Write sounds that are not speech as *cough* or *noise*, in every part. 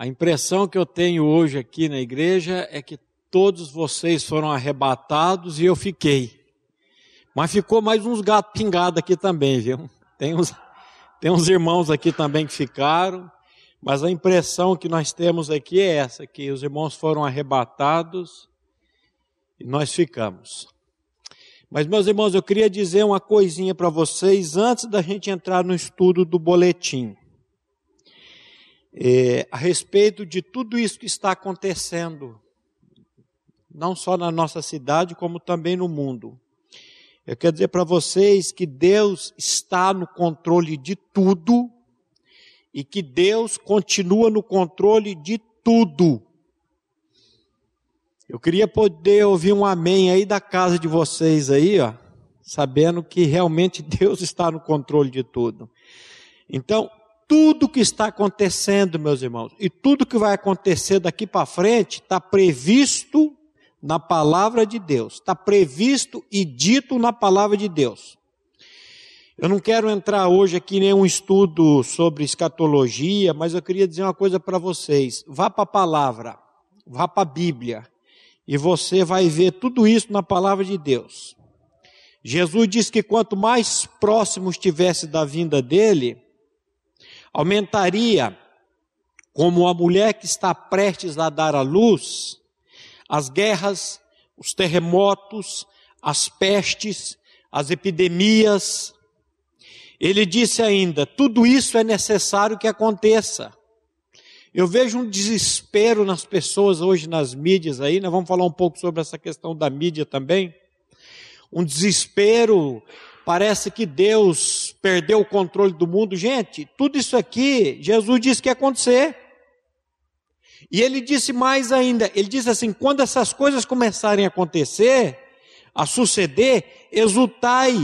A impressão que eu tenho hoje aqui na igreja é que todos vocês foram arrebatados e eu fiquei. Mas ficou mais uns gatos pingados aqui também, viu? Tem uns, tem uns irmãos aqui também que ficaram. Mas a impressão que nós temos aqui é essa, que os irmãos foram arrebatados e nós ficamos. Mas, meus irmãos, eu queria dizer uma coisinha para vocês antes da gente entrar no estudo do boletim. É, a respeito de tudo isso que está acontecendo, não só na nossa cidade, como também no mundo. Eu quero dizer para vocês que Deus está no controle de tudo e que Deus continua no controle de tudo. Eu queria poder ouvir um amém aí da casa de vocês aí, ó, sabendo que realmente *laughs* Deus está no controle de tudo. Então, tudo que está acontecendo, meus irmãos, e tudo que vai acontecer daqui para frente, está previsto na palavra de Deus, está previsto e dito na palavra de Deus. Eu não quero entrar hoje aqui em nenhum estudo sobre escatologia, mas eu queria dizer uma coisa para vocês. Vá para a palavra, vá para a Bíblia, e você vai ver tudo isso na palavra de Deus. Jesus disse que quanto mais próximo estivesse da vinda dele, aumentaria, como a mulher que está prestes a dar à luz, as guerras, os terremotos, as pestes, as epidemias, ele disse ainda: tudo isso é necessário que aconteça. Eu vejo um desespero nas pessoas hoje nas mídias aí, nós vamos falar um pouco sobre essa questão da mídia também. Um desespero, parece que Deus perdeu o controle do mundo. Gente, tudo isso aqui, Jesus disse que ia acontecer. E ele disse mais ainda, ele disse assim: quando essas coisas começarem a acontecer, a suceder, exultai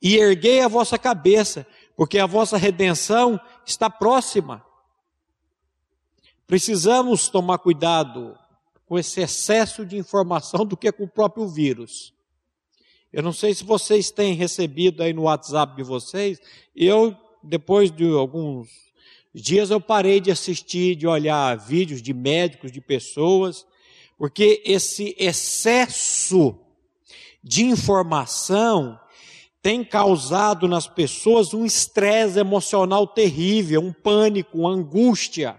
e erguei a vossa cabeça, porque a vossa redenção está próxima. Precisamos tomar cuidado com esse excesso de informação do que com o próprio vírus. Eu não sei se vocês têm recebido aí no WhatsApp de vocês, eu, depois de alguns dias, eu parei de assistir, de olhar vídeos de médicos, de pessoas, porque esse excesso de informação tem causado nas pessoas um estresse emocional terrível, um pânico, uma angústia.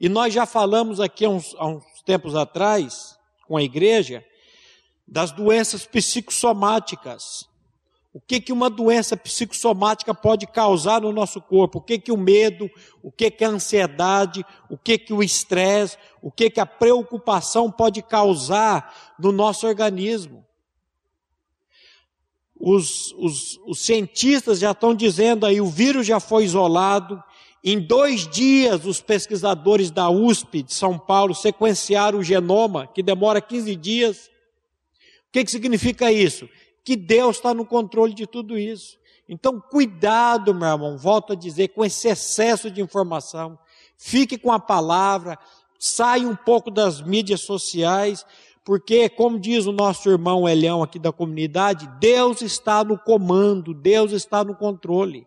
E nós já falamos aqui há uns, há uns tempos atrás, com a igreja, das doenças psicossomáticas. O que, que uma doença psicossomática pode causar no nosso corpo? O que, que o medo, o que, que a ansiedade, o que, que o estresse, o que, que a preocupação pode causar no nosso organismo? os, os, os cientistas já estão dizendo aí, o vírus já foi isolado. Em dois dias, os pesquisadores da USP de São Paulo sequenciaram o genoma, que demora 15 dias. O que, que significa isso? Que Deus está no controle de tudo isso. Então, cuidado, meu irmão, volto a dizer, com esse excesso de informação. Fique com a palavra, saia um pouco das mídias sociais, porque, como diz o nosso irmão Elião aqui da comunidade, Deus está no comando, Deus está no controle.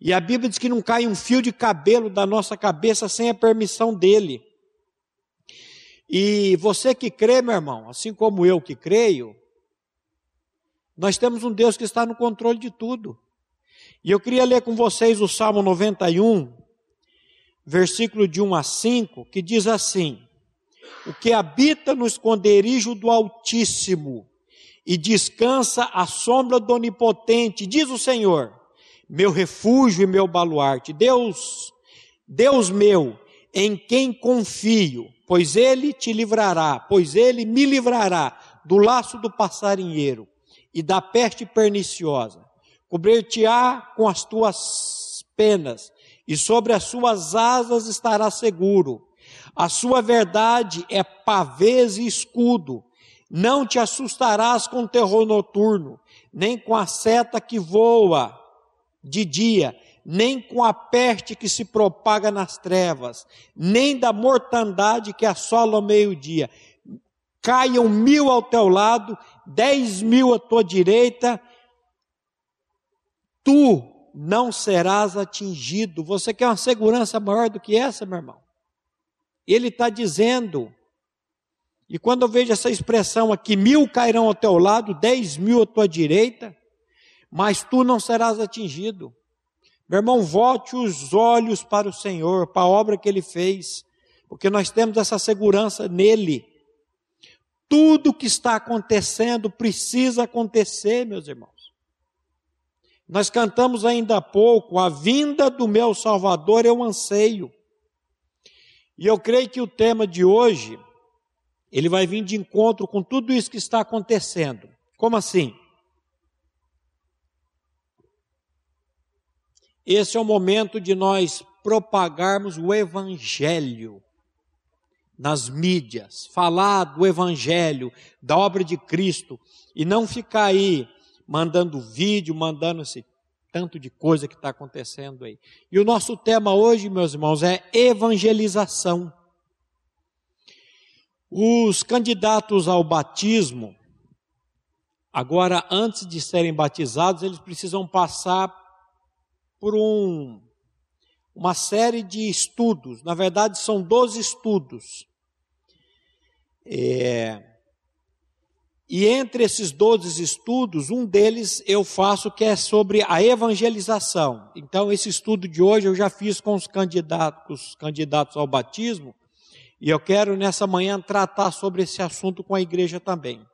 E a Bíblia diz que não cai um fio de cabelo da nossa cabeça sem a permissão dele. E você que crê, meu irmão, assim como eu que creio, nós temos um Deus que está no controle de tudo. E eu queria ler com vocês o Salmo 91, versículo de 1 a 5, que diz assim: o que habita no esconderijo do Altíssimo e descansa à sombra do Onipotente, diz o Senhor, meu refúgio e meu baluarte, Deus, Deus meu, em quem confio, pois ele te livrará, pois ele me livrará do laço do passarinheiro e da peste perniciosa. Cobrir-te-á com as tuas penas, e sobre as suas asas estará seguro. A sua verdade é pavês e escudo. Não te assustarás com o terror noturno, nem com a seta que voa de dia, nem com a peste que se propaga nas trevas, nem da mortandade que assola ao meio-dia. Caiam mil ao teu lado, dez mil à tua direita, tu não serás atingido. Você quer uma segurança maior do que essa, meu irmão? Ele está dizendo, e quando eu vejo essa expressão aqui, mil cairão ao teu lado, dez mil à tua direita, mas tu não serás atingido. Meu irmão, volte os olhos para o Senhor, para a obra que Ele fez, porque nós temos essa segurança nele. Tudo que está acontecendo precisa acontecer, meus irmãos. Nós cantamos ainda há pouco, a vinda do meu Salvador é um anseio. E eu creio que o tema de hoje, ele vai vir de encontro com tudo isso que está acontecendo. Como assim? Esse é o momento de nós propagarmos o Evangelho nas mídias, falar do Evangelho, da obra de Cristo, e não ficar aí mandando vídeo, mandando esse tanto de coisa que está acontecendo aí. E o nosso tema hoje, meus irmãos, é evangelização. Os candidatos ao batismo, agora, antes de serem batizados, eles precisam passar por um, uma série de estudos, na verdade são 12 estudos. É, e entre esses 12 estudos, um deles eu faço que é sobre a evangelização. Então, esse estudo de hoje eu já fiz com os candidatos, candidatos ao batismo, e eu quero nessa manhã tratar sobre esse assunto com a igreja também.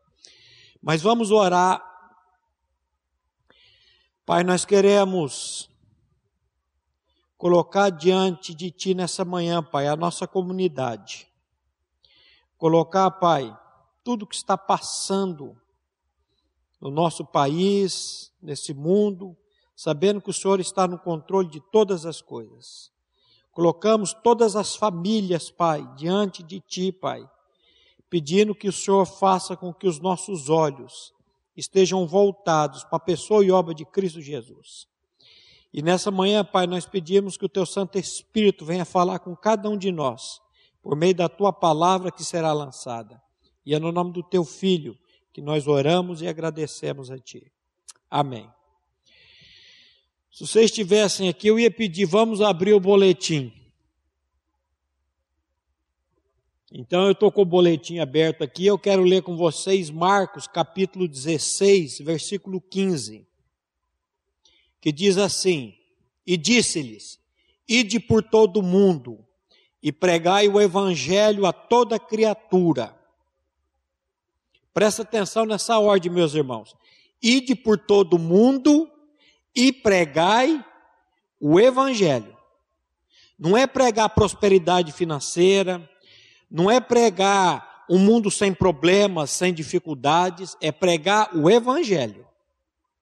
Mas vamos orar. Pai, nós queremos colocar diante de Ti nessa manhã, Pai, a nossa comunidade. Colocar, Pai, tudo que está passando no nosso país, nesse mundo, sabendo que o Senhor está no controle de todas as coisas. Colocamos todas as famílias, Pai, diante de Ti, Pai, pedindo que o Senhor faça com que os nossos olhos estejam voltados para a pessoa e obra de Cristo Jesus. E nessa manhã, Pai, nós pedimos que o Teu Santo Espírito venha falar com cada um de nós, por meio da Tua palavra que será lançada. E é no nome do Teu Filho que nós oramos e agradecemos a Ti. Amém. Se vocês estivessem aqui, eu ia pedir, vamos abrir o boletim. Então eu estou com o boletim aberto aqui, eu quero ler com vocês Marcos capítulo 16, versículo 15 que diz assim: E disse-lhes: Ide por todo o mundo e pregai o evangelho a toda criatura. Presta atenção nessa ordem, meus irmãos. Ide por todo o mundo e pregai o evangelho. Não é pregar prosperidade financeira, não é pregar um mundo sem problemas, sem dificuldades, é pregar o evangelho.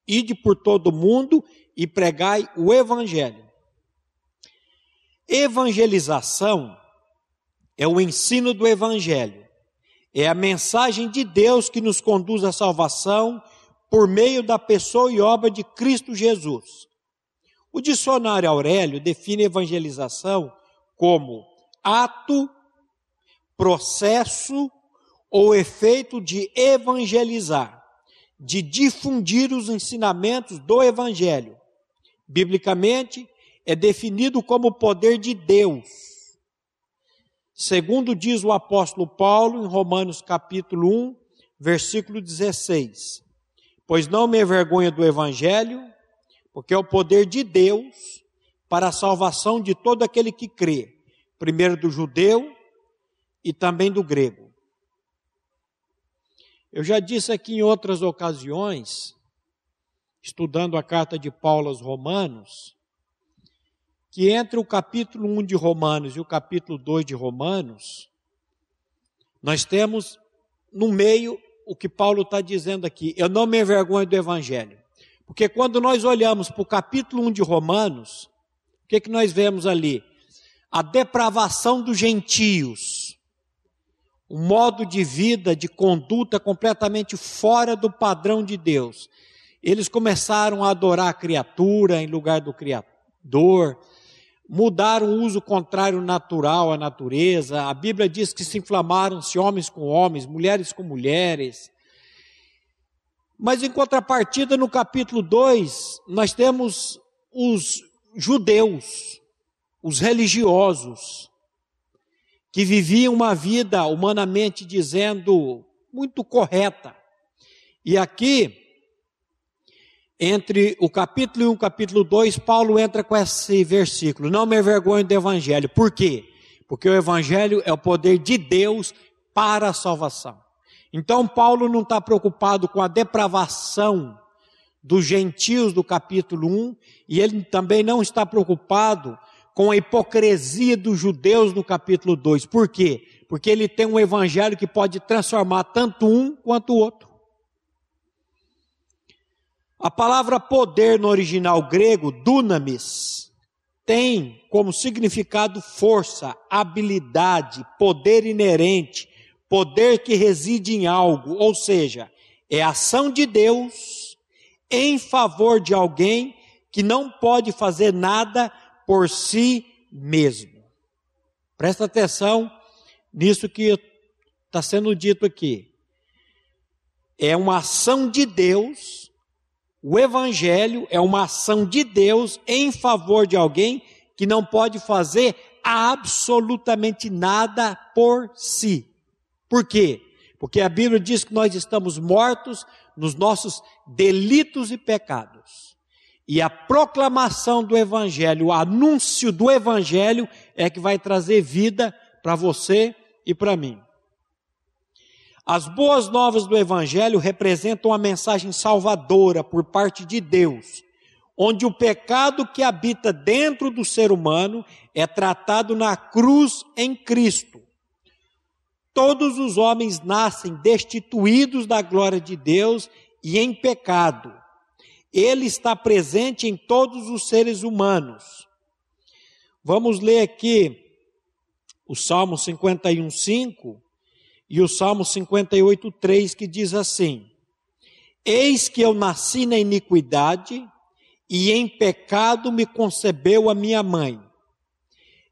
Ide por todo o mundo e pregai o evangelho. Evangelização é o ensino do evangelho. É a mensagem de Deus que nos conduz à salvação por meio da pessoa e obra de Cristo Jesus. O dicionário Aurélio define evangelização como ato, processo ou efeito de evangelizar, de difundir os ensinamentos do evangelho, biblicamente, é definido como poder de Deus. Segundo diz o apóstolo Paulo em Romanos capítulo 1, versículo 16. Pois não me envergonha do evangelho, porque é o poder de Deus para a salvação de todo aquele que crê, primeiro do judeu e também do grego. Eu já disse aqui em outras ocasiões estudando a carta de Paulo aos Romanos, que entre o capítulo 1 de Romanos e o capítulo 2 de Romanos, nós temos no meio o que Paulo está dizendo aqui. Eu não me envergonho do Evangelho. Porque quando nós olhamos para o capítulo 1 de Romanos, o que, que nós vemos ali? A depravação dos gentios. Um modo de vida, de conduta completamente fora do padrão de Deus. Eles começaram a adorar a criatura em lugar do Criador, mudaram o uso contrário natural à natureza. A Bíblia diz que se inflamaram-se homens com homens, mulheres com mulheres. Mas em contrapartida, no capítulo 2, nós temos os judeus, os religiosos, que viviam uma vida, humanamente dizendo, muito correta. E aqui, entre o capítulo 1 e o capítulo 2, Paulo entra com esse versículo: Não me envergonho do Evangelho. Por quê? Porque o Evangelho é o poder de Deus para a salvação. Então, Paulo não está preocupado com a depravação dos gentios do capítulo 1, e ele também não está preocupado com a hipocrisia dos judeus no capítulo 2. Por quê? Porque ele tem um evangelho que pode transformar tanto um quanto o outro. A palavra poder no original grego, dunamis, tem como significado força, habilidade, poder inerente, poder que reside em algo, ou seja, é ação de Deus em favor de alguém que não pode fazer nada por si mesmo. Presta atenção nisso que está sendo dito aqui. É uma ação de Deus, o Evangelho é uma ação de Deus em favor de alguém que não pode fazer absolutamente nada por si. Por quê? Porque a Bíblia diz que nós estamos mortos nos nossos delitos e pecados. E a proclamação do Evangelho, o anúncio do Evangelho é que vai trazer vida para você e para mim. As boas novas do Evangelho representam a mensagem salvadora por parte de Deus, onde o pecado que habita dentro do ser humano é tratado na cruz em Cristo. Todos os homens nascem destituídos da glória de Deus e em pecado. Ele está presente em todos os seres humanos. Vamos ler aqui o Salmo 51, 5 e o Salmo 58, 3, que diz assim: Eis que eu nasci na iniquidade, e em pecado me concebeu a minha mãe.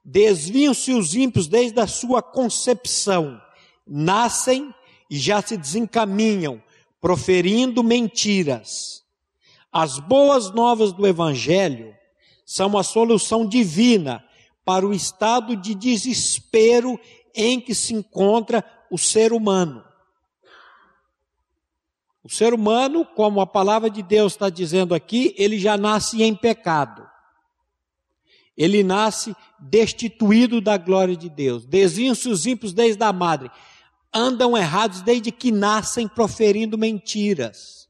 Desviam-se os ímpios desde a sua concepção, nascem e já se desencaminham, proferindo mentiras. As boas novas do Evangelho são a solução divina para o estado de desespero em que se encontra o ser humano. O ser humano, como a palavra de Deus está dizendo aqui, ele já nasce em pecado. Ele nasce destituído da glória de Deus. Desviam-se os ímpios desde a madre. Andam errados desde que nascem proferindo mentiras.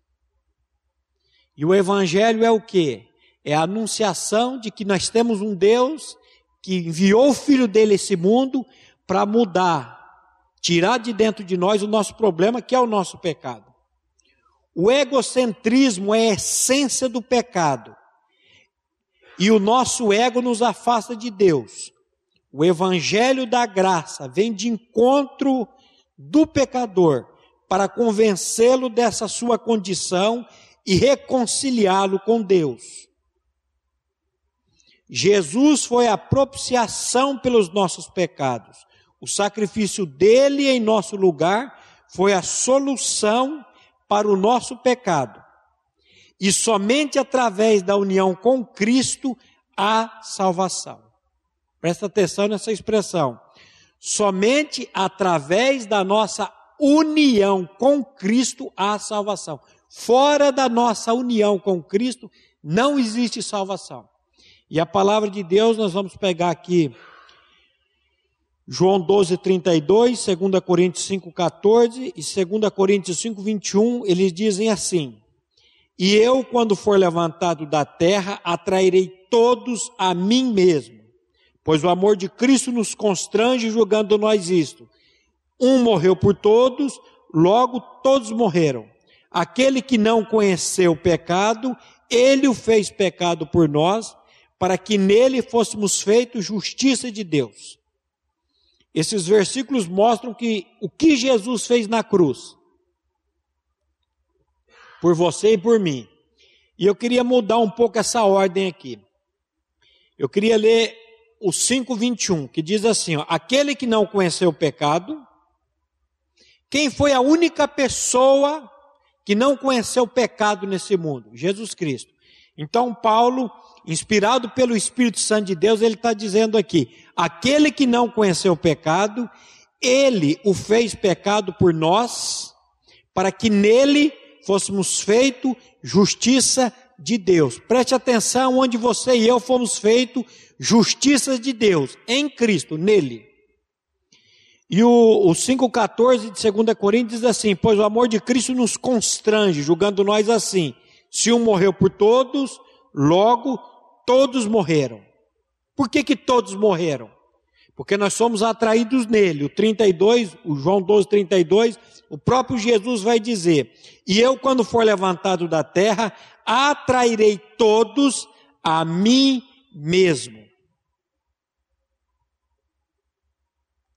E o evangelho é o que? É a anunciação de que nós temos um Deus que enviou o filho dele a esse mundo para mudar, tirar de dentro de nós o nosso problema, que é o nosso pecado. O egocentrismo é a essência do pecado. E o nosso ego nos afasta de Deus. O evangelho da graça vem de encontro do pecador para convencê-lo dessa sua condição e reconciliá-lo com Deus. Jesus foi a propiciação pelos nossos pecados. O sacrifício dele em nosso lugar foi a solução para o nosso pecado. E somente através da união com Cristo há salvação. Presta atenção nessa expressão. Somente através da nossa união com Cristo há salvação. Fora da nossa união com Cristo, não existe salvação. E a palavra de Deus, nós vamos pegar aqui João 12, 32, 2 Coríntios 5, 14 e 2 Coríntios 5, 21, eles dizem assim: E eu, quando for levantado da terra, atrairei todos a mim mesmo, pois o amor de Cristo nos constrange, julgando nós isto. Um morreu por todos, logo todos morreram. Aquele que não conheceu o pecado, ele o fez pecado por nós, para que nele fôssemos feitos justiça de Deus. Esses versículos mostram que o que Jesus fez na cruz, por você e por mim. E eu queria mudar um pouco essa ordem aqui. Eu queria ler o 5:21, que diz assim, ó, aquele que não conheceu o pecado, quem foi a única pessoa que não conheceu o pecado nesse mundo? Jesus Cristo. Então, Paulo, inspirado pelo Espírito Santo de Deus, ele está dizendo aqui: aquele que não conheceu o pecado, ele o fez pecado por nós, para que nele fôssemos feito justiça de Deus. Preste atenção onde você e eu fomos feitos justiça de Deus, em Cristo, nele. E o, o 5,14 de 2 Coríntios diz assim: Pois o amor de Cristo nos constrange, julgando nós assim: se um morreu por todos, logo todos morreram. Por que, que todos morreram? Porque nós somos atraídos nele. O 32, o João 12, 32, o próprio Jesus vai dizer: E eu, quando for levantado da terra, atrairei todos a mim mesmo.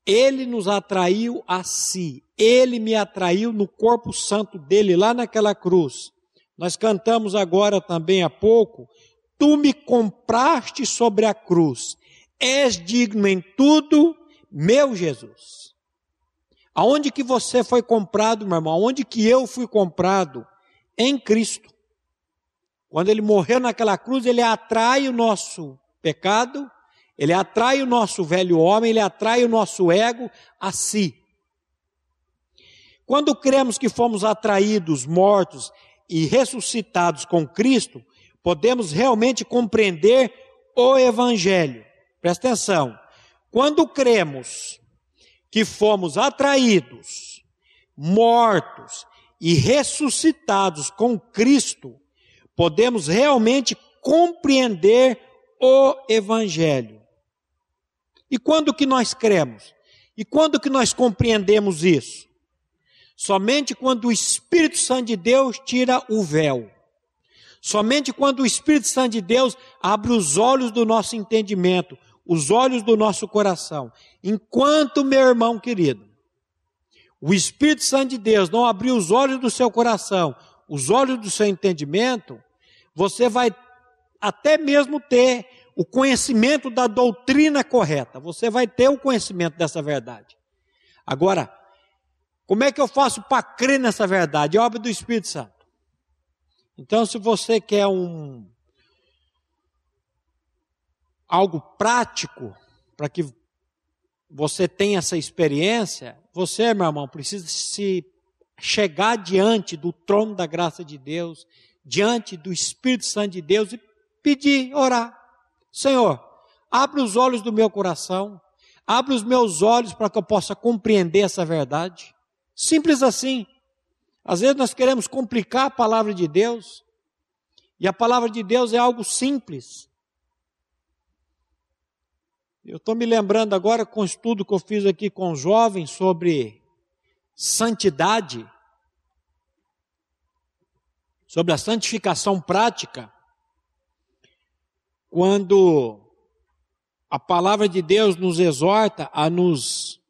Ele nos atraiu a si. Ele me atraiu no corpo santo dele, lá naquela cruz. Nós cantamos agora também há pouco. Tu me compraste sobre a cruz. És digno em tudo, meu Jesus. Aonde que você foi comprado, meu irmão? Aonde que eu fui comprado? Em Cristo. Quando ele morreu naquela cruz, ele atrai o nosso pecado, ele atrai o nosso velho homem, ele atrai o nosso ego a si. Quando cremos que fomos atraídos, mortos e ressuscitados com Cristo, podemos realmente compreender o Evangelho. Presta atenção. Quando cremos que fomos atraídos, mortos e ressuscitados com Cristo, podemos realmente compreender o Evangelho. E quando que nós cremos? E quando que nós compreendemos isso? Somente quando o Espírito Santo de Deus tira o véu. Somente quando o Espírito Santo de Deus abre os olhos do nosso entendimento, os olhos do nosso coração. Enquanto, meu irmão querido, o Espírito Santo de Deus não abrir os olhos do seu coração, os olhos do seu entendimento, você vai até mesmo ter o conhecimento da doutrina correta. Você vai ter o conhecimento dessa verdade. Agora, como é que eu faço para crer nessa verdade? É obra do Espírito Santo. Então, se você quer um algo prático para que você tenha essa experiência, você, meu irmão, precisa se chegar diante do trono da graça de Deus, diante do Espírito Santo de Deus e pedir, orar. Senhor, abre os olhos do meu coração, abre os meus olhos para que eu possa compreender essa verdade. Simples assim. Às vezes nós queremos complicar a palavra de Deus, e a palavra de Deus é algo simples. Eu estou me lembrando agora com o estudo que eu fiz aqui com jovens sobre santidade, sobre a santificação prática quando a palavra de Deus nos exorta a nos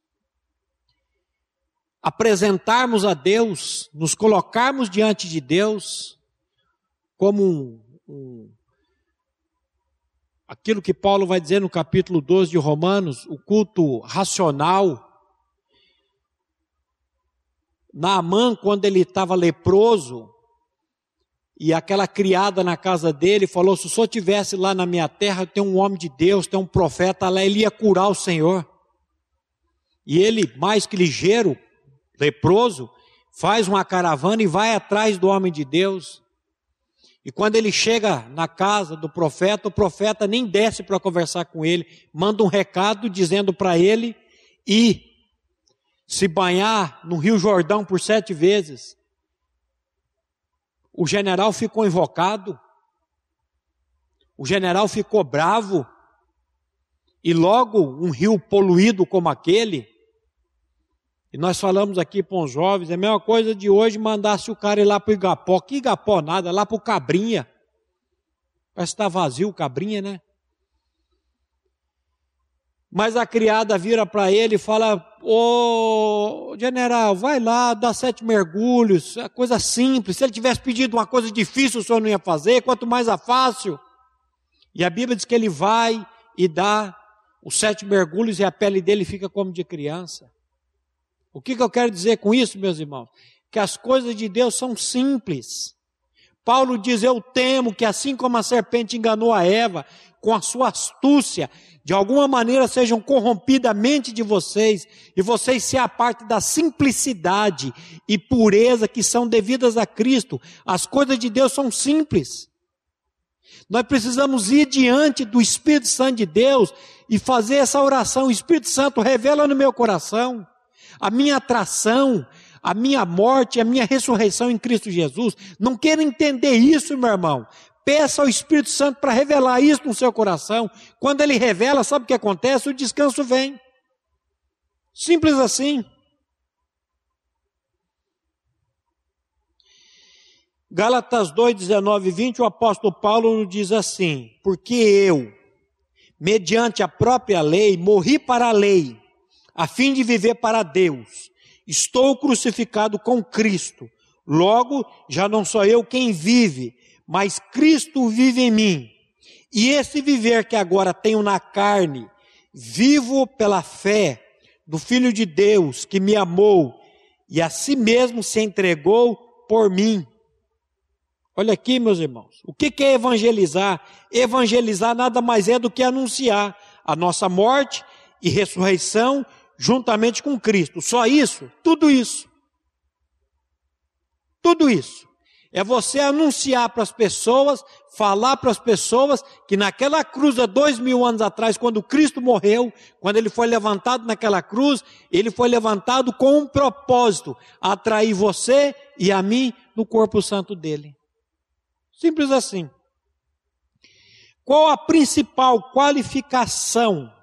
apresentarmos a Deus, nos colocarmos diante de Deus como um, um, aquilo que Paulo vai dizer no capítulo 12 de Romanos, o culto racional. Naamã, quando ele estava leproso, e aquela criada na casa dele falou: se o senhor tivesse lá na minha terra, tem um homem de Deus, tem um profeta lá, ele ia curar o Senhor. E ele, mais que ligeiro, leproso, faz uma caravana e vai atrás do homem de Deus. E quando ele chega na casa do profeta, o profeta nem desce para conversar com ele, manda um recado dizendo para ele ir se banhar no Rio Jordão por sete vezes o general ficou invocado, o general ficou bravo, e logo um rio poluído como aquele, e nós falamos aqui para os jovens, é a mesma coisa de hoje mandasse o cara ir lá para o Igapó. Que Igapó nada, lá para o Cabrinha. Parece que está vazio o Cabrinha, né? Mas a criada vira para ele e fala: Ô general, vai lá, dá sete mergulhos, é coisa simples. Se ele tivesse pedido uma coisa difícil, o senhor não ia fazer, quanto mais a fácil. E a Bíblia diz que ele vai e dá os sete mergulhos e a pele dele fica como de criança. O que, que eu quero dizer com isso, meus irmãos? Que as coisas de Deus são simples. Paulo diz: Eu temo que assim como a serpente enganou a Eva, com a sua astúcia, de alguma maneira sejam corrompida a mente de vocês e vocês se apartem da simplicidade e pureza que são devidas a Cristo. As coisas de Deus são simples. Nós precisamos ir diante do Espírito Santo de Deus e fazer essa oração. O Espírito Santo revela no meu coração a minha atração, a minha morte, a minha ressurreição em Cristo Jesus. Não queira entender isso, meu irmão. Peça ao Espírito Santo para revelar isso no seu coração. Quando ele revela, sabe o que acontece? O descanso vem. Simples assim. Gálatas 2, 19 e 20, o apóstolo Paulo diz assim: Porque eu, mediante a própria lei, morri para a lei, a fim de viver para Deus. Estou crucificado com Cristo. Logo, já não sou eu quem vive, mas Cristo vive em mim. E esse viver que agora tenho na carne, vivo pela fé do Filho de Deus que me amou e a si mesmo se entregou por mim. Olha aqui, meus irmãos. O que é evangelizar? Evangelizar nada mais é do que anunciar a nossa morte e ressurreição juntamente com Cristo. Só isso? Tudo isso. Tudo isso. É você anunciar para as pessoas, falar para as pessoas que naquela cruz há dois mil anos atrás, quando Cristo morreu, quando ele foi levantado naquela cruz, ele foi levantado com um propósito: atrair você e a mim no corpo santo dele. Simples assim. Qual a principal qualificação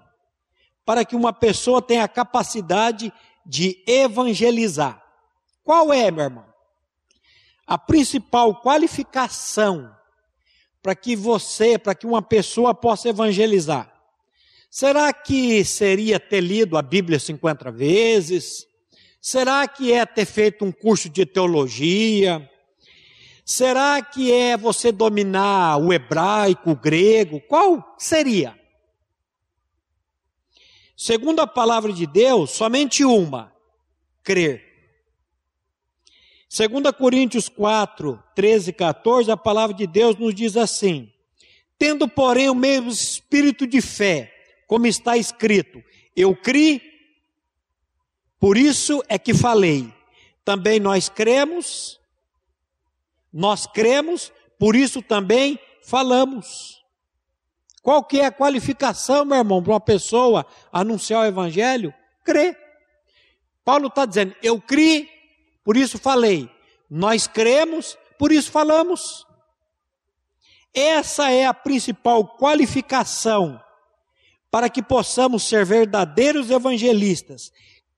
para que uma pessoa tenha a capacidade de evangelizar? Qual é, meu irmão? A principal qualificação para que você, para que uma pessoa possa evangelizar. Será que seria ter lido a Bíblia 50 vezes? Será que é ter feito um curso de teologia? Será que é você dominar o hebraico, o grego? Qual seria? Segundo a palavra de Deus, somente uma: crer. Segundo Coríntios 4, 13 e 14, a palavra de Deus nos diz assim: Tendo, porém, o mesmo espírito de fé, como está escrito, eu criei, por isso é que falei. Também nós cremos, nós cremos, por isso também falamos. Qual que é a qualificação, meu irmão, para uma pessoa anunciar o evangelho? Crer. Paulo está dizendo, eu criei, por isso falei. Nós cremos, por isso falamos. Essa é a principal qualificação para que possamos ser verdadeiros evangelistas,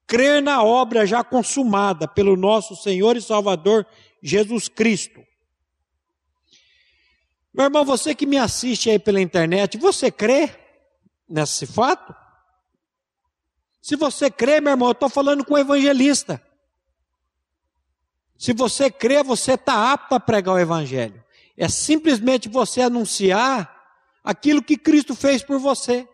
crer na obra já consumada pelo nosso Senhor e Salvador Jesus Cristo. Meu irmão, você que me assiste aí pela internet, você crê nesse fato? Se você crê, meu irmão, eu estou falando com o evangelista. Se você crê, você está apto a pregar o evangelho. É simplesmente você anunciar aquilo que Cristo fez por você.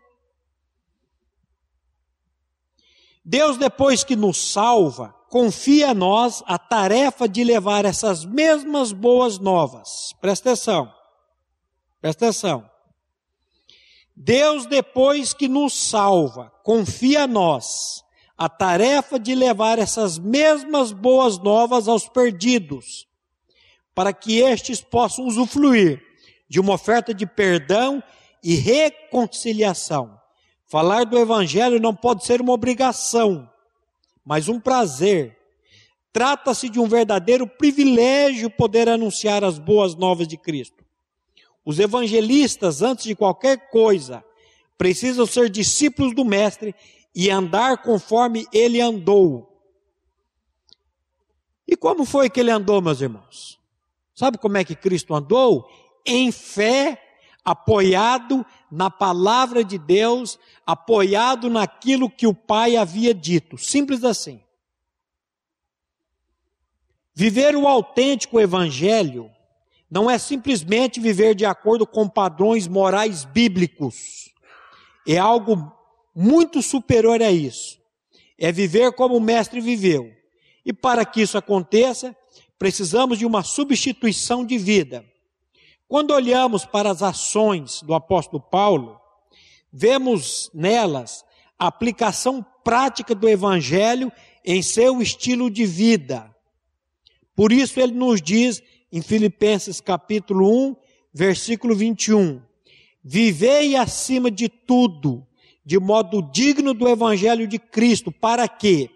Deus, depois que nos salva, confia a nós a tarefa de levar essas mesmas boas novas. Presta atenção. Presta atenção. Deus, depois que nos salva, confia a nós a tarefa de levar essas mesmas boas novas aos perdidos, para que estes possam usufruir de uma oferta de perdão e reconciliação. Falar do Evangelho não pode ser uma obrigação, mas um prazer. Trata-se de um verdadeiro privilégio poder anunciar as boas novas de Cristo. Os evangelistas, antes de qualquer coisa, precisam ser discípulos do Mestre e andar conforme ele andou. E como foi que ele andou, meus irmãos? Sabe como é que Cristo andou? Em fé, apoiado na palavra de Deus, apoiado naquilo que o Pai havia dito. Simples assim. Viver o autêntico evangelho não é simplesmente viver de acordo com padrões morais bíblicos. É algo muito superior a isso. É viver como o mestre viveu. E para que isso aconteça, precisamos de uma substituição de vida. Quando olhamos para as ações do apóstolo Paulo, vemos nelas a aplicação prática do evangelho em seu estilo de vida. Por isso ele nos diz em Filipenses capítulo 1, versículo 21: Vivei acima de tudo, de modo digno do evangelho de Cristo, para que,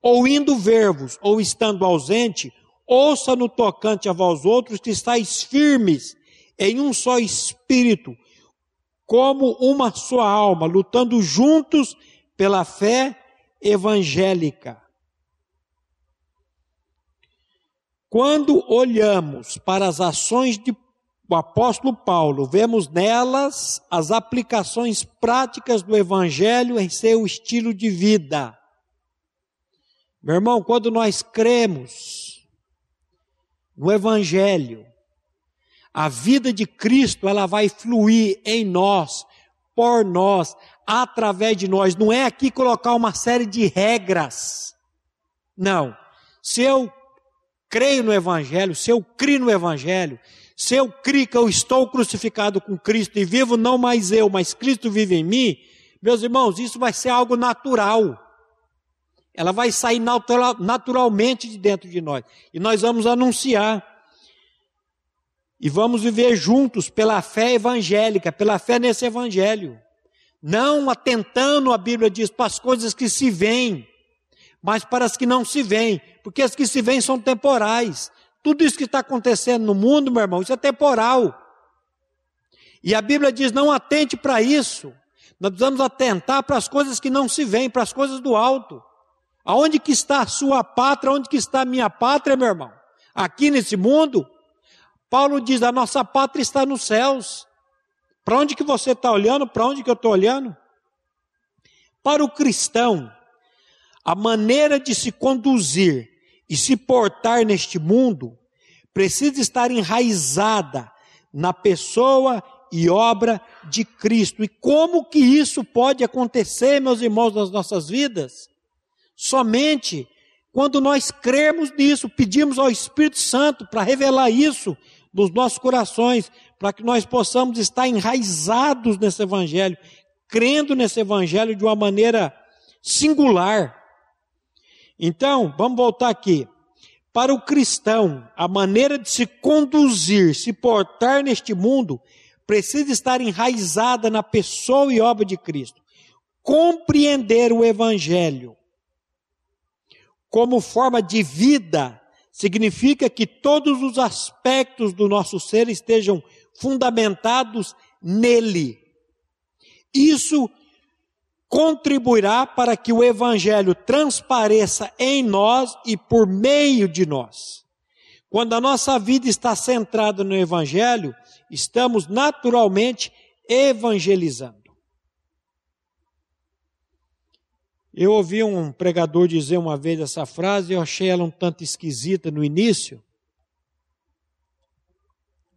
ou indo ver-vos, ou estando ausente, ouça no tocante a vós outros que estáis firmes em um só espírito, como uma só alma, lutando juntos pela fé evangélica. Quando olhamos para as ações do apóstolo Paulo, vemos nelas as aplicações práticas do evangelho em seu estilo de vida. Meu irmão, quando nós cremos no evangelho, a vida de Cristo, ela vai fluir em nós, por nós, através de nós. Não é aqui colocar uma série de regras. Não. Se eu creio no Evangelho, se eu crio no Evangelho, se eu crio que eu estou crucificado com Cristo e vivo não mais eu, mas Cristo vive em mim, meus irmãos, isso vai ser algo natural. Ela vai sair natural, naturalmente de dentro de nós. E nós vamos anunciar. E vamos viver juntos pela fé evangélica, pela fé nesse evangelho. Não atentando, a Bíblia diz, para as coisas que se veem, mas para as que não se veem, porque as que se veem são temporais. Tudo isso que está acontecendo no mundo, meu irmão, isso é temporal. E a Bíblia diz: não atente para isso. Nós precisamos atentar para as coisas que não se veem, para as coisas do alto. Aonde que está a sua pátria? Onde que está a minha pátria, meu irmão? Aqui nesse mundo? Paulo diz: a nossa pátria está nos céus. Para onde que você está olhando? Para onde que eu estou olhando? Para o cristão, a maneira de se conduzir e se portar neste mundo precisa estar enraizada na pessoa e obra de Cristo. E como que isso pode acontecer, meus irmãos, nas nossas vidas? Somente quando nós cremos nisso, pedimos ao Espírito Santo para revelar isso nos nossos corações, para que nós possamos estar enraizados nesse Evangelho, crendo nesse Evangelho de uma maneira singular. Então, vamos voltar aqui. Para o cristão, a maneira de se conduzir, se portar neste mundo, precisa estar enraizada na pessoa e obra de Cristo. Compreender o Evangelho como forma de vida significa que todos os aspectos do nosso ser estejam fundamentados nele. Isso contribuirá para que o Evangelho transpareça em nós e por meio de nós. Quando a nossa vida está centrada no Evangelho, estamos naturalmente evangelizando. Eu ouvi um pregador dizer uma vez essa frase, eu achei ela um tanto esquisita no início,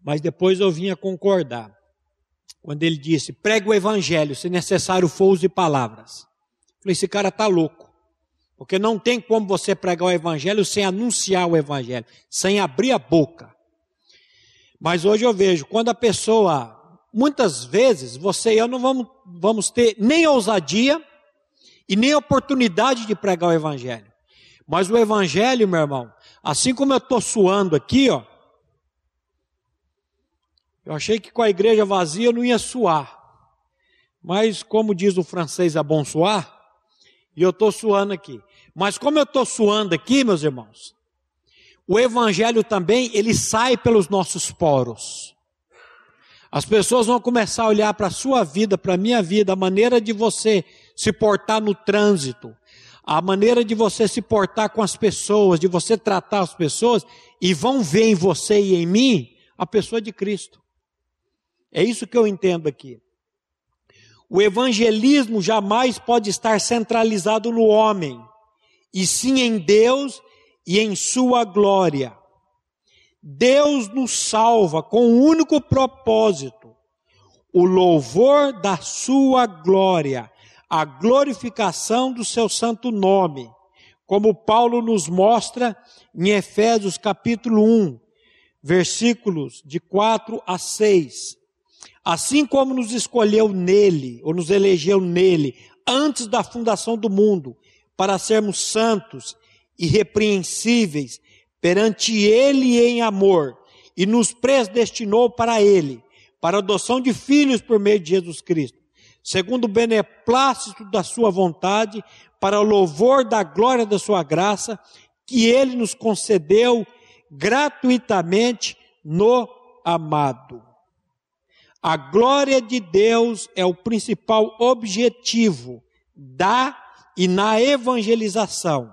mas depois eu vim a concordar quando ele disse: prega o evangelho, se necessário for use palavras. falei: esse cara está louco. Porque não tem como você pregar o evangelho sem anunciar o evangelho, sem abrir a boca. Mas hoje eu vejo, quando a pessoa, muitas vezes, você e eu não vamos, vamos ter nem ousadia e nem oportunidade de pregar o evangelho. Mas o evangelho, meu irmão, assim como eu estou suando aqui, ó, eu achei que com a igreja vazia eu não ia suar. Mas, como diz o francês, é bom suar. E eu estou suando aqui. Mas como eu estou suando aqui, meus irmãos, o evangelho também, ele sai pelos nossos poros. As pessoas vão começar a olhar para a sua vida, para a minha vida, a maneira de você se portar no trânsito, a maneira de você se portar com as pessoas, de você tratar as pessoas, e vão ver em você e em mim a pessoa de Cristo. É isso que eu entendo aqui. O evangelismo jamais pode estar centralizado no homem, e sim em Deus e em Sua glória. Deus nos salva com um único propósito: o louvor da Sua glória, a glorificação do Seu santo nome. como Paulo nos mostra em Efésios capítulo 1, versículos de 4 a 6. Assim como nos escolheu nele, ou nos elegeu nele, antes da fundação do mundo, para sermos santos, irrepreensíveis perante ele em amor, e nos predestinou para ele, para adoção de filhos por meio de Jesus Cristo, segundo o beneplácito da sua vontade, para o louvor da glória da sua graça, que ele nos concedeu gratuitamente no amado. A glória de Deus é o principal objetivo da e na evangelização.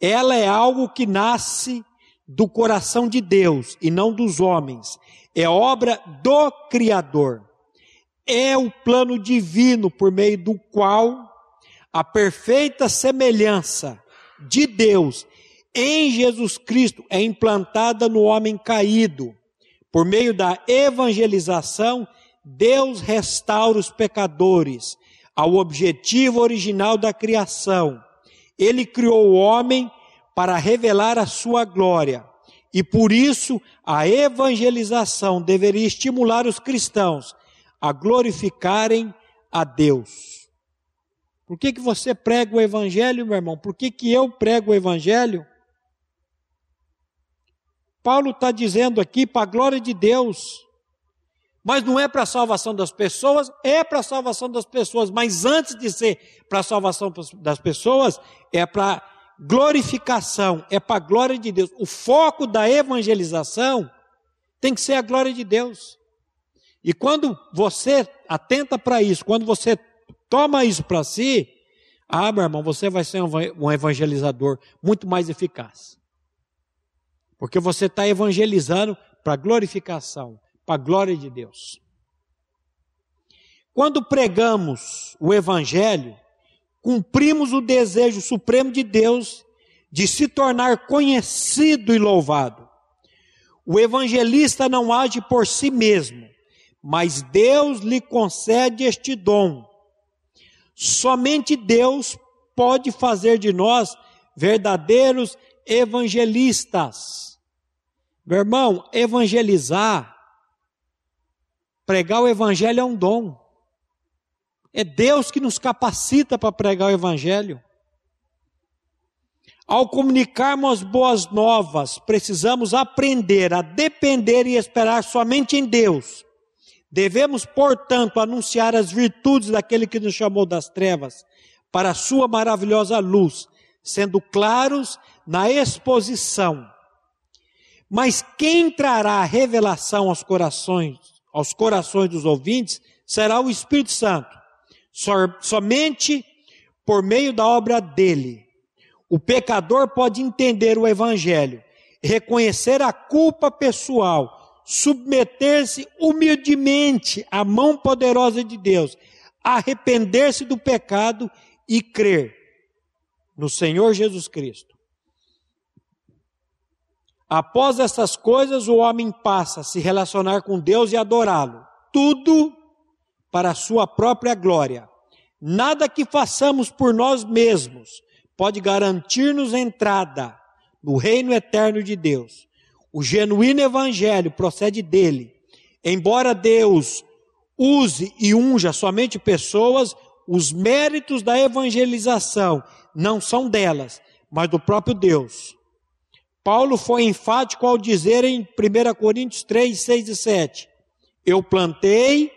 Ela é algo que nasce do coração de Deus e não dos homens. É obra do Criador. É o plano divino por meio do qual a perfeita semelhança de Deus em Jesus Cristo é implantada no homem caído. Por meio da evangelização, Deus restaura os pecadores ao objetivo original da criação. Ele criou o homem para revelar a sua glória. E por isso a evangelização deveria estimular os cristãos a glorificarem a Deus. Por que, que você prega o evangelho, meu irmão? Por que, que eu prego o evangelho? Paulo está dizendo aqui para a glória de Deus. Mas não é para a salvação das pessoas, é para a salvação das pessoas. Mas antes de ser para a salvação das pessoas, é para glorificação, é para a glória de Deus. O foco da evangelização tem que ser a glória de Deus. E quando você atenta para isso, quando você toma isso para si, ah, meu irmão, você vai ser um evangelizador muito mais eficaz. Porque você está evangelizando para glorificação, para a glória de Deus. Quando pregamos o Evangelho, cumprimos o desejo supremo de Deus de se tornar conhecido e louvado. O evangelista não age por si mesmo, mas Deus lhe concede este dom. Somente Deus pode fazer de nós verdadeiros evangelistas. Meu irmão, evangelizar Pregar o Evangelho é um dom. É Deus que nos capacita para pregar o Evangelho. Ao comunicarmos boas novas, precisamos aprender a depender e esperar somente em Deus. Devemos, portanto, anunciar as virtudes daquele que nos chamou das trevas para a sua maravilhosa luz, sendo claros na exposição. Mas quem trará a revelação aos corações aos corações dos ouvintes será o Espírito Santo, somente por meio da obra dele. O pecador pode entender o Evangelho, reconhecer a culpa pessoal, submeter-se humildemente à mão poderosa de Deus, arrepender-se do pecado e crer no Senhor Jesus Cristo. Após essas coisas, o homem passa a se relacionar com Deus e adorá-lo. Tudo para a sua própria glória. Nada que façamos por nós mesmos pode garantir-nos entrada no reino eterno de Deus. O genuíno evangelho procede dele. Embora Deus use e unja somente pessoas, os méritos da evangelização não são delas, mas do próprio Deus. Paulo foi enfático ao dizer em 1 Coríntios 3, 6 e 7: Eu plantei,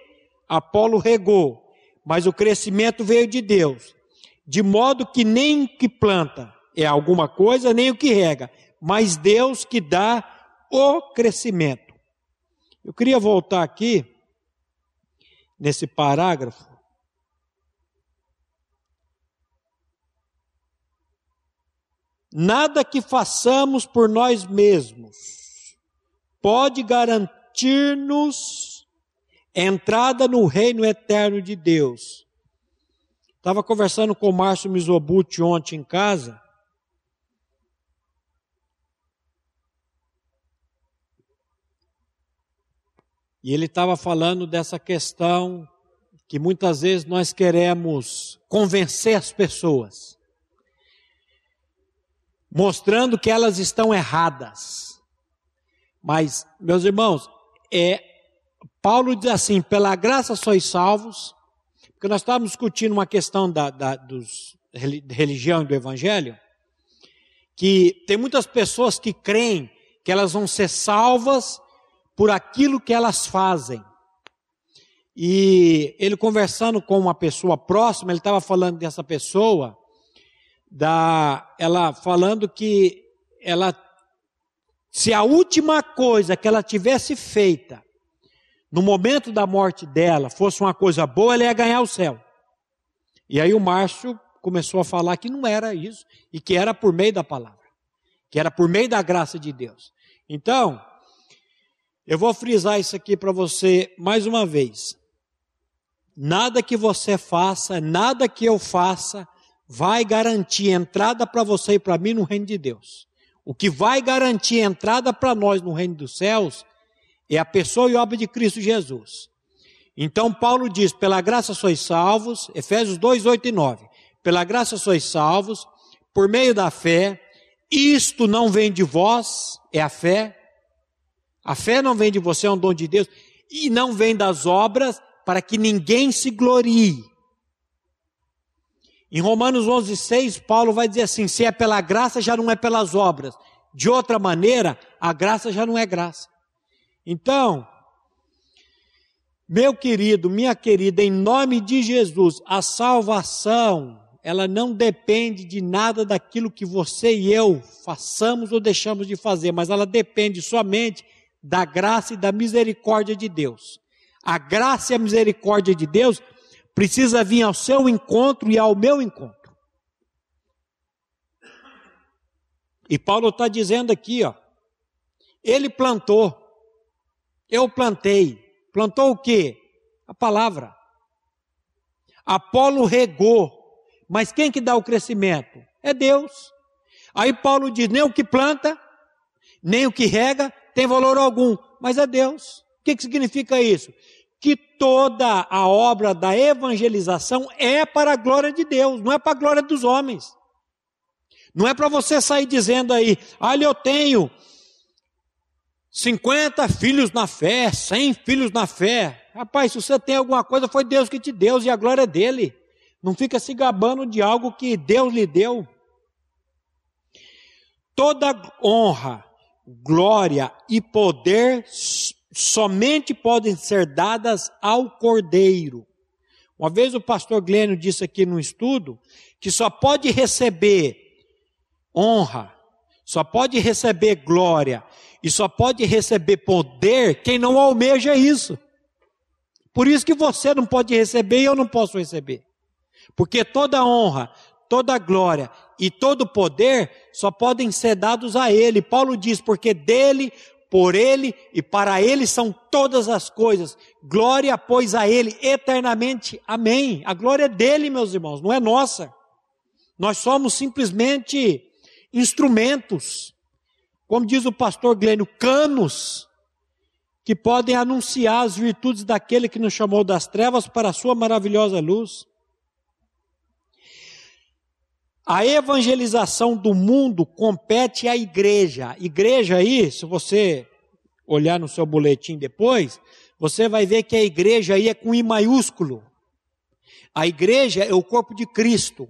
Apolo regou, mas o crescimento veio de Deus. De modo que nem que planta é alguma coisa, nem o que rega, mas Deus que dá o crescimento. Eu queria voltar aqui, nesse parágrafo, Nada que façamos por nós mesmos pode garantir-nos entrada no reino eterno de Deus. Estava conversando com o Márcio Mizobuti ontem em casa. E ele estava falando dessa questão que muitas vezes nós queremos convencer as pessoas. Mostrando que elas estão erradas. Mas, meus irmãos, é Paulo diz assim: pela graça sois salvos, porque nós estávamos discutindo uma questão da, da dos, religião e do evangelho, que tem muitas pessoas que creem que elas vão ser salvas por aquilo que elas fazem. E ele conversando com uma pessoa próxima, ele estava falando dessa pessoa, da, ela falando que ela, se a última coisa que ela tivesse feita no momento da morte dela fosse uma coisa boa, ela ia ganhar o céu. E aí o Márcio começou a falar que não era isso e que era por meio da palavra, que era por meio da graça de Deus. Então, eu vou frisar isso aqui para você mais uma vez. Nada que você faça, nada que eu faça, vai garantir entrada para você e para mim no reino de Deus. O que vai garantir entrada para nós no reino dos céus é a pessoa e obra de Cristo Jesus. Então Paulo diz: pela graça sois salvos, Efésios 2, 8 e 9. Pela graça sois salvos, por meio da fé, isto não vem de vós, é a fé. A fé não vem de você, é um dom de Deus, e não vem das obras, para que ninguém se glorie. Em Romanos 11, 6, Paulo vai dizer assim: se é pela graça, já não é pelas obras. De outra maneira, a graça já não é graça. Então, meu querido, minha querida, em nome de Jesus, a salvação, ela não depende de nada daquilo que você e eu façamos ou deixamos de fazer, mas ela depende somente da graça e da misericórdia de Deus. A graça e a misericórdia de Deus precisa vir ao seu encontro e ao meu encontro. E Paulo está dizendo aqui, ó, ele plantou, eu plantei. Plantou o quê? A palavra. Apolo regou, mas quem que dá o crescimento? É Deus. Aí Paulo diz: nem o que planta, nem o que rega tem valor algum, mas é Deus. O que, que significa isso? Que toda a obra da evangelização é para a glória de Deus, não é para a glória dos homens. Não é para você sair dizendo aí, olha, eu tenho 50 filhos na fé, 100 filhos na fé. Rapaz, se você tem alguma coisa, foi Deus que te deu e a glória é dele. Não fica se gabando de algo que Deus lhe deu. Toda honra, glória e poder somente podem ser dadas ao Cordeiro. Uma vez o pastor Glênio disse aqui no estudo que só pode receber honra, só pode receber glória e só pode receber poder quem não almeja isso. Por isso que você não pode receber e eu não posso receber. Porque toda honra, toda glória e todo poder só podem ser dados a Ele. Paulo diz: porque dele, por Ele e para Ele são todas as coisas. Glória, pois, a Ele eternamente. Amém. A glória é dele, meus irmãos, não é nossa. Nós somos simplesmente instrumentos, como diz o pastor Glênio, canos que podem anunciar as virtudes daquele que nos chamou das trevas para a sua maravilhosa luz. A evangelização do mundo compete à igreja. Igreja aí, se você olhar no seu boletim depois, você vai ver que a igreja aí é com I maiúsculo. A igreja é o corpo de Cristo.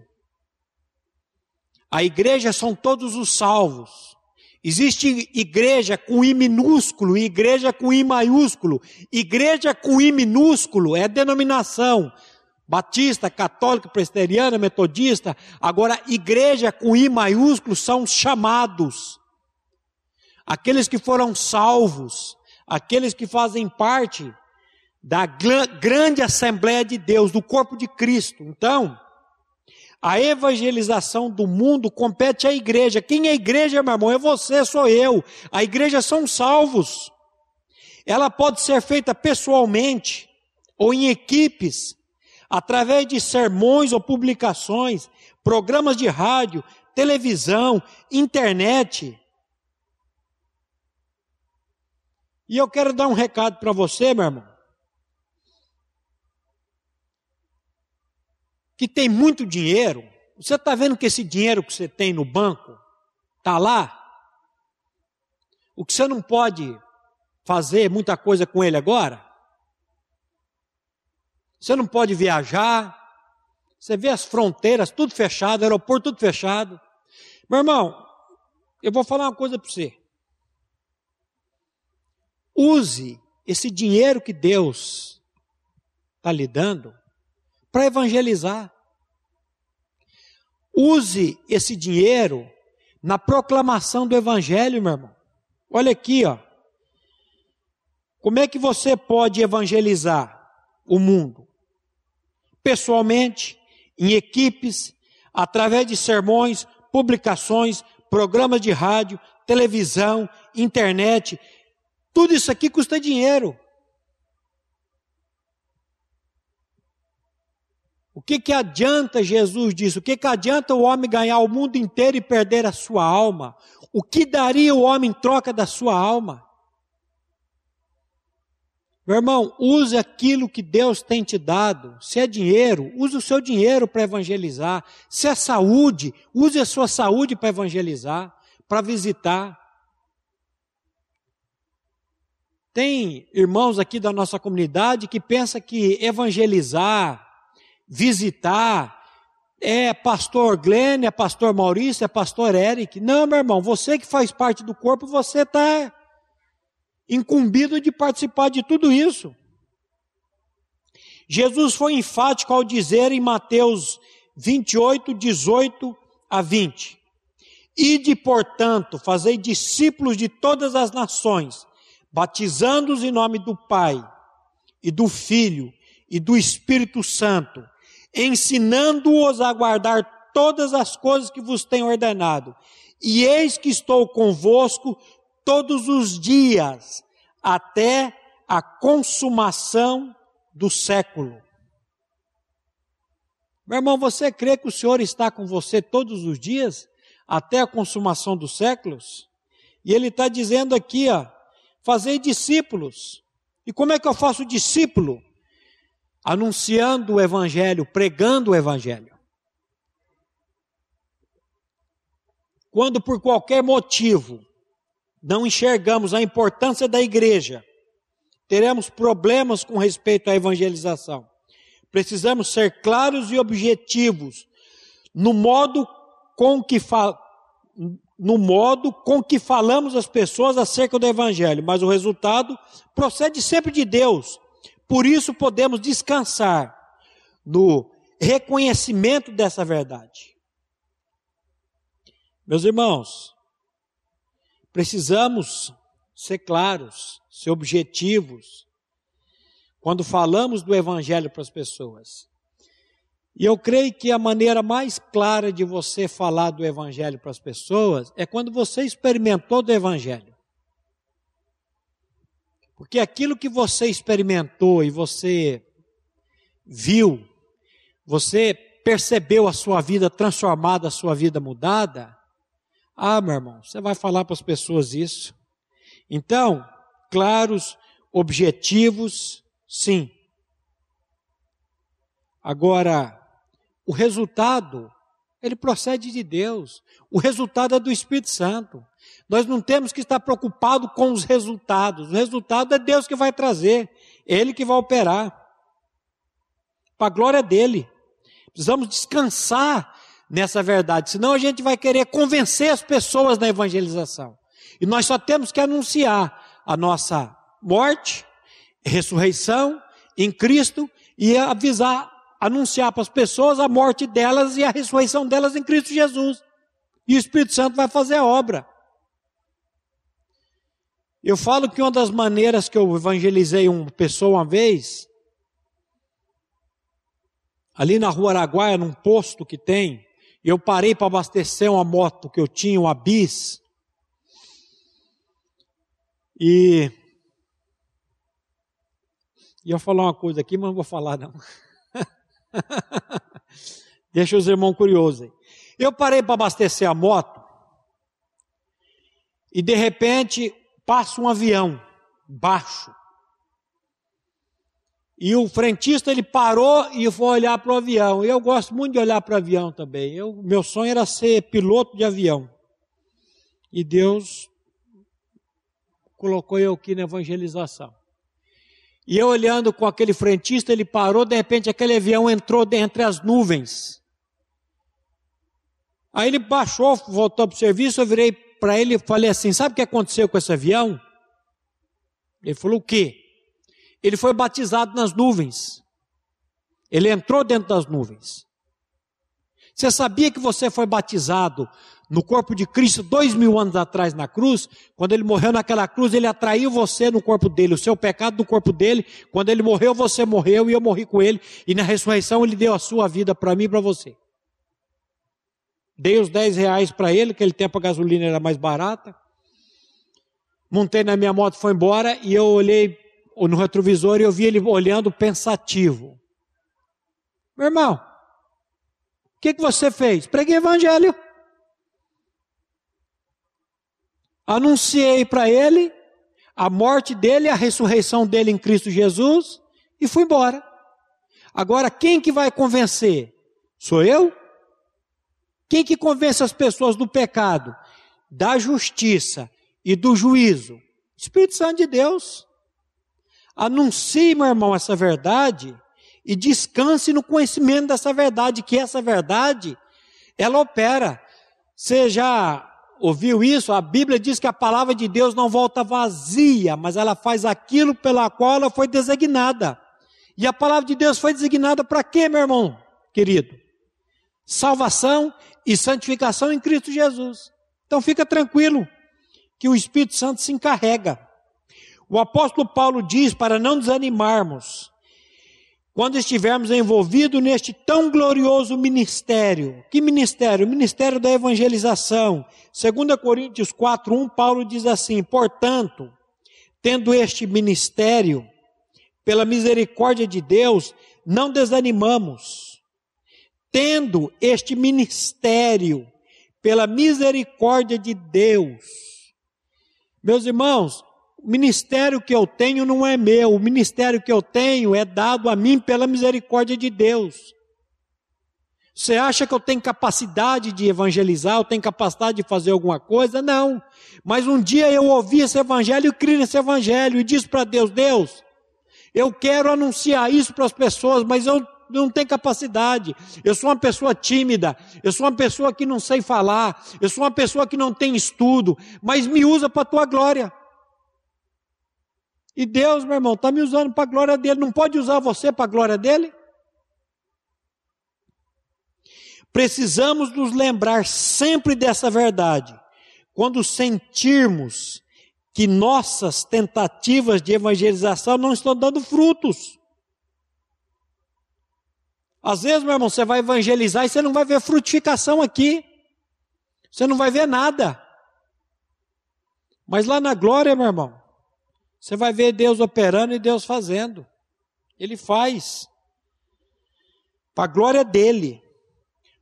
A igreja são todos os salvos. Existe igreja com I minúsculo e igreja com I maiúsculo. Igreja com I minúsculo é denominação, Batista, católico, presbiteriana, metodista. Agora, igreja com I maiúsculo são os chamados. Aqueles que foram salvos, aqueles que fazem parte da grande Assembleia de Deus, do corpo de Cristo. Então, a evangelização do mundo compete à igreja. Quem é a igreja, meu irmão? É você, sou eu. A igreja são salvos. Ela pode ser feita pessoalmente ou em equipes através de sermões ou publicações, programas de rádio, televisão, internet. E eu quero dar um recado para você, meu irmão, que tem muito dinheiro. Você está vendo que esse dinheiro que você tem no banco, está lá. O que você não pode fazer muita coisa com ele agora? Você não pode viajar. Você vê as fronteiras tudo fechado, aeroporto tudo fechado. Meu irmão, eu vou falar uma coisa para você. Use esse dinheiro que Deus está lhe dando para evangelizar. Use esse dinheiro na proclamação do evangelho, meu irmão. Olha aqui, ó. Como é que você pode evangelizar o mundo? Pessoalmente, em equipes, através de sermões, publicações, programas de rádio, televisão, internet. Tudo isso aqui custa dinheiro. O que, que adianta Jesus disse? O que, que adianta o homem ganhar o mundo inteiro e perder a sua alma? O que daria o homem em troca da sua alma? Meu irmão, use aquilo que Deus tem te dado. Se é dinheiro, use o seu dinheiro para evangelizar. Se é saúde, use a sua saúde para evangelizar, para visitar. Tem irmãos aqui da nossa comunidade que pensa que evangelizar, visitar, é pastor Glenn, é pastor Maurício, é pastor Eric. Não, meu irmão, você que faz parte do corpo, você está incumbido de participar de tudo isso. Jesus foi enfático ao dizer em Mateus 28, 18 a 20: Ide, portanto, fazei discípulos de todas as nações, batizando-os em nome do Pai, e do Filho, e do Espírito Santo, ensinando-os a guardar todas as coisas que vos tenho ordenado. E eis que estou convosco todos os dias, até a consumação do século. Meu irmão, você crê que o Senhor está com você todos os dias, até a consumação dos séculos? E Ele está dizendo aqui, ó, fazer discípulos. E como é que eu faço discípulo? Anunciando o Evangelho, pregando o Evangelho. Quando por qualquer motivo não enxergamos a importância da igreja, teremos problemas com respeito à evangelização. Precisamos ser claros e objetivos no modo com que no modo com que falamos às pessoas acerca do evangelho, mas o resultado procede sempre de Deus. Por isso podemos descansar no reconhecimento dessa verdade. Meus irmãos, Precisamos ser claros, ser objetivos, quando falamos do Evangelho para as pessoas. E eu creio que a maneira mais clara de você falar do Evangelho para as pessoas é quando você experimentou do Evangelho. Porque aquilo que você experimentou e você viu, você percebeu a sua vida transformada, a sua vida mudada, ah, meu irmão, você vai falar para as pessoas isso? Então, claros, objetivos, sim. Agora, o resultado, ele procede de Deus. O resultado é do Espírito Santo. Nós não temos que estar preocupados com os resultados. O resultado é Deus que vai trazer, Ele que vai operar. Para a glória dele. Precisamos descansar nessa verdade, senão a gente vai querer convencer as pessoas na evangelização. E nós só temos que anunciar a nossa morte, ressurreição em Cristo e avisar, anunciar para as pessoas a morte delas e a ressurreição delas em Cristo Jesus. E o Espírito Santo vai fazer a obra. Eu falo que uma das maneiras que eu evangelizei uma pessoa uma vez, ali na rua Araguaia, num posto que tem, eu parei para abastecer uma moto que eu tinha, uma bis. E. E eu falar uma coisa aqui, mas não vou falar não. *laughs* Deixa os irmãos curiosos aí. Eu parei para abastecer a moto. E de repente passa um avião baixo. E o frentista ele parou e foi olhar para o avião. Eu gosto muito de olhar para o avião também. Eu, meu sonho era ser piloto de avião. E Deus colocou eu aqui na evangelização. E eu olhando com aquele frentista, ele parou, de repente aquele avião entrou dentre as nuvens. Aí ele baixou, voltou para o serviço, eu virei para ele e falei assim: sabe o que aconteceu com esse avião? Ele falou: o quê? Ele foi batizado nas nuvens. Ele entrou dentro das nuvens. Você sabia que você foi batizado no corpo de Cristo dois mil anos atrás na cruz? Quando ele morreu naquela cruz, ele atraiu você no corpo dele, o seu pecado no corpo dele. Quando ele morreu, você morreu e eu morri com ele. E na ressurreição, ele deu a sua vida para mim e para você. Dei os 10 reais para ele, que aquele tempo a gasolina era mais barata. Montei na minha moto, foi embora e eu olhei no retrovisor e eu vi ele olhando pensativo. Meu irmão, o que, que você fez? Preguei evangelho. Anunciei para ele a morte dele, a ressurreição dele em Cristo Jesus e fui embora. Agora, quem que vai convencer? Sou eu? Quem que convence as pessoas do pecado, da justiça e do juízo? Espírito Santo de Deus. Anuncie, meu irmão, essa verdade e descanse no conhecimento dessa verdade, que essa verdade, ela opera. Você já ouviu isso? A Bíblia diz que a palavra de Deus não volta vazia, mas ela faz aquilo pela qual ela foi designada. E a palavra de Deus foi designada para quê, meu irmão querido? Salvação e santificação em Cristo Jesus. Então fica tranquilo que o Espírito Santo se encarrega. O apóstolo Paulo diz para não desanimarmos, quando estivermos envolvidos neste tão glorioso ministério. Que ministério? O ministério da evangelização. 2 Coríntios 4:1 Paulo diz assim: "Portanto, tendo este ministério, pela misericórdia de Deus, não desanimamos. Tendo este ministério, pela misericórdia de Deus. Meus irmãos, o ministério que eu tenho não é meu, o ministério que eu tenho é dado a mim pela misericórdia de Deus. Você acha que eu tenho capacidade de evangelizar, eu tenho capacidade de fazer alguma coisa? Não. Mas um dia eu ouvi esse evangelho e criei nesse evangelho e disse para Deus: Deus, eu quero anunciar isso para as pessoas, mas eu não tenho capacidade. Eu sou uma pessoa tímida, eu sou uma pessoa que não sei falar, eu sou uma pessoa que não tem estudo, mas me usa para a tua glória. E Deus, meu irmão, está me usando para a glória dele. Não pode usar você para a glória dele? Precisamos nos lembrar sempre dessa verdade. Quando sentirmos que nossas tentativas de evangelização não estão dando frutos. Às vezes, meu irmão, você vai evangelizar e você não vai ver frutificação aqui. Você não vai ver nada. Mas lá na glória, meu irmão, você vai ver Deus operando e Deus fazendo. Ele faz. Para a glória dele.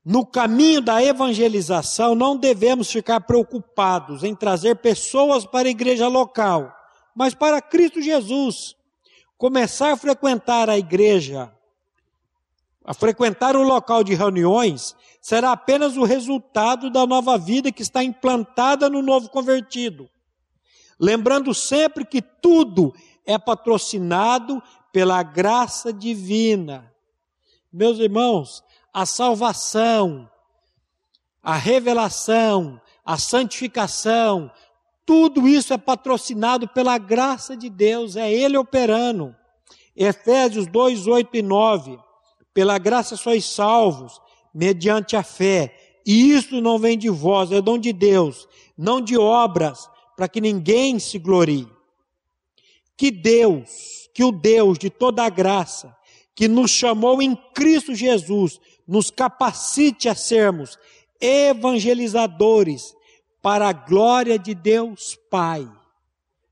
No caminho da evangelização, não devemos ficar preocupados em trazer pessoas para a igreja local, mas para Cristo Jesus. Começar a frequentar a igreja, a frequentar o local de reuniões, será apenas o resultado da nova vida que está implantada no novo convertido lembrando sempre que tudo é patrocinado pela graça divina. Meus irmãos, a salvação, a revelação, a santificação, tudo isso é patrocinado pela graça de Deus, é Ele operando. Efésios 2, 8 e 9. Pela graça sois salvos, mediante a fé. E isso não vem de vós, é dom de Deus, não de obras, para que ninguém se glorie. Que Deus, que o Deus de toda a graça, que nos chamou em Cristo Jesus, nos capacite a sermos evangelizadores para a glória de Deus Pai.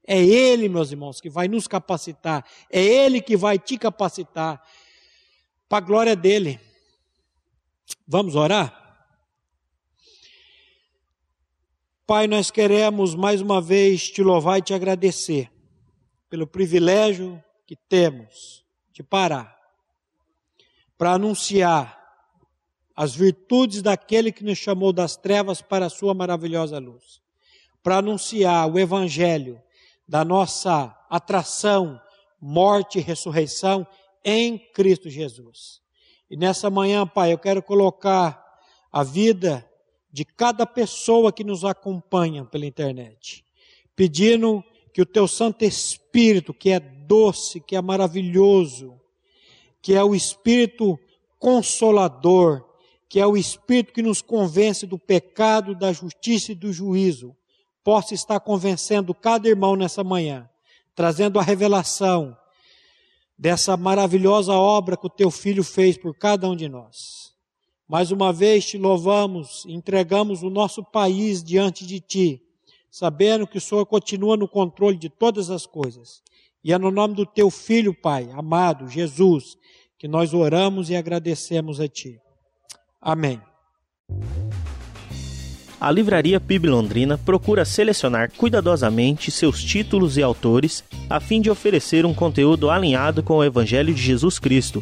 É Ele, meus irmãos, que vai nos capacitar, é Ele que vai te capacitar para a glória dele. Vamos orar? Pai, nós queremos mais uma vez te louvar e te agradecer pelo privilégio que temos de parar para anunciar as virtudes daquele que nos chamou das trevas para a sua maravilhosa luz. para anunciar o evangelho da nossa atração, morte e ressurreição em Cristo Jesus. E nessa manhã, Pai, eu quero colocar a vida de cada pessoa que nos acompanha pela internet, pedindo que o teu Santo Espírito, que é doce, que é maravilhoso, que é o Espírito consolador, que é o Espírito que nos convence do pecado, da justiça e do juízo, possa estar convencendo cada irmão nessa manhã, trazendo a revelação dessa maravilhosa obra que o teu filho fez por cada um de nós. Mais uma vez te louvamos, entregamos o nosso país diante de ti, sabendo que o Senhor continua no controle de todas as coisas. E é no nome do teu filho, Pai, amado Jesus, que nós oramos e agradecemos a ti. Amém. A Livraria PIB Londrina procura selecionar cuidadosamente seus títulos e autores a fim de oferecer um conteúdo alinhado com o Evangelho de Jesus Cristo.